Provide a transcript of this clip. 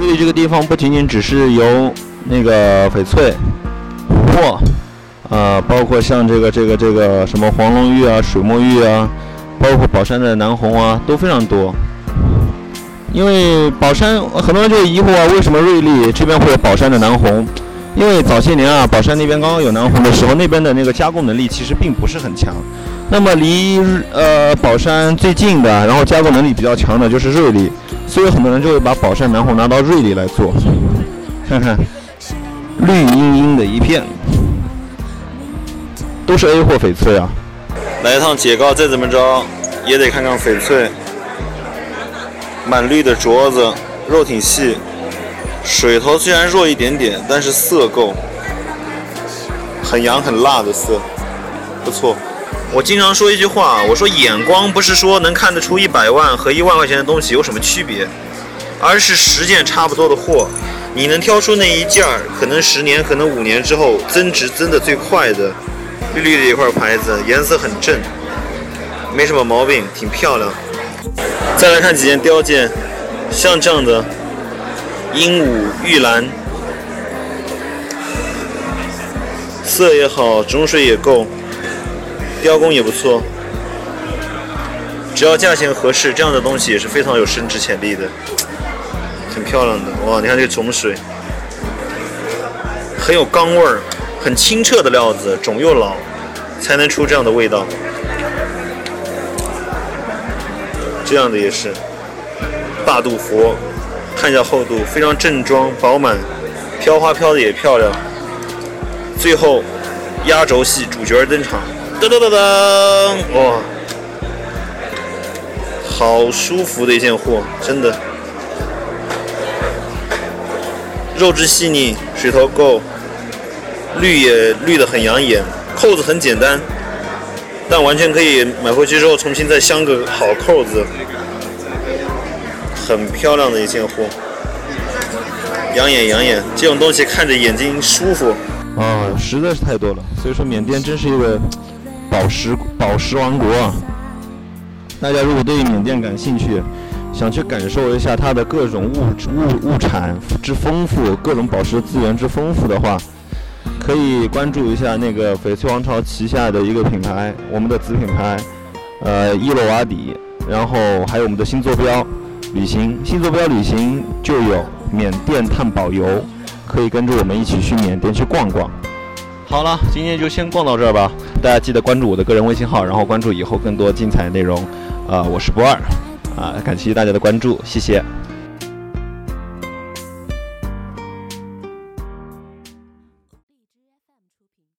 瑞丽这个地方不仅仅只是有那个翡翠、琥珀，啊，包括像这个这个这个什么黄龙玉啊、水墨玉啊，包括宝山的南红啊，都非常多。因为宝山很多人就疑惑啊，为什么瑞丽这边会有宝山的南红？因为早些年啊，宝山那边刚刚有南红的时候，那边的那个加工能力其实并不是很强。那么离呃宝山最近的，然后加工能力比较强的就是瑞丽，所以很多人就会把宝山南红拿到瑞丽来做。看看，绿茵茵的一片，都是 A 货翡翠啊。来一趟解告，再怎么着也得看看翡翠。满绿的镯子，肉挺细，水头虽然弱一点点，但是色够，很阳很辣的色，不错。我经常说一句话，我说眼光不是说能看得出一百万和一万块钱的东西有什么区别，而是十件差不多的货，你能挑出那一件儿，可能十年，可能五年之后增值增的最快的，绿绿的一块牌子，颜色很正，没什么毛病，挺漂亮。再来看几件雕件，像这样的鹦鹉、玉兰，色也好，种水也够，雕工也不错。只要价钱合适，这样的东西也是非常有升值潜力的，很漂亮的。哇，你看这种水，很有钢味儿，很清澈的料子，种又老，才能出这样的味道。这样的也是大肚佛，看一下厚度，非常正装饱满，飘花飘的也漂亮。最后压轴戏主角登场，噔噔噔噔，哇，好舒服的一件货，真的，肉质细腻，水头够，绿也绿的很养眼，扣子很简单。但完全可以买回去之后重新再镶个好扣子，很漂亮的一件货，养眼养眼，这种东西看着眼睛舒服。啊，实在是太多了，所以说缅甸真是一个宝石宝石王国！大家如果对缅甸感兴趣，想去感受一下它的各种物物物产之丰富，各种宝石资源之丰富的话。可以关注一下那个翡翠王朝旗下的一个品牌，我们的子品牌，呃，伊洛瓦底，然后还有我们的新坐标旅行，新坐标旅行就有缅甸探宝游，可以跟着我们一起去缅甸去逛逛。好了，今天就先逛到这儿吧，大家记得关注我的个人微信号，然后关注以后更多精彩内容。啊，我是不二，啊，感谢大家的关注，谢谢。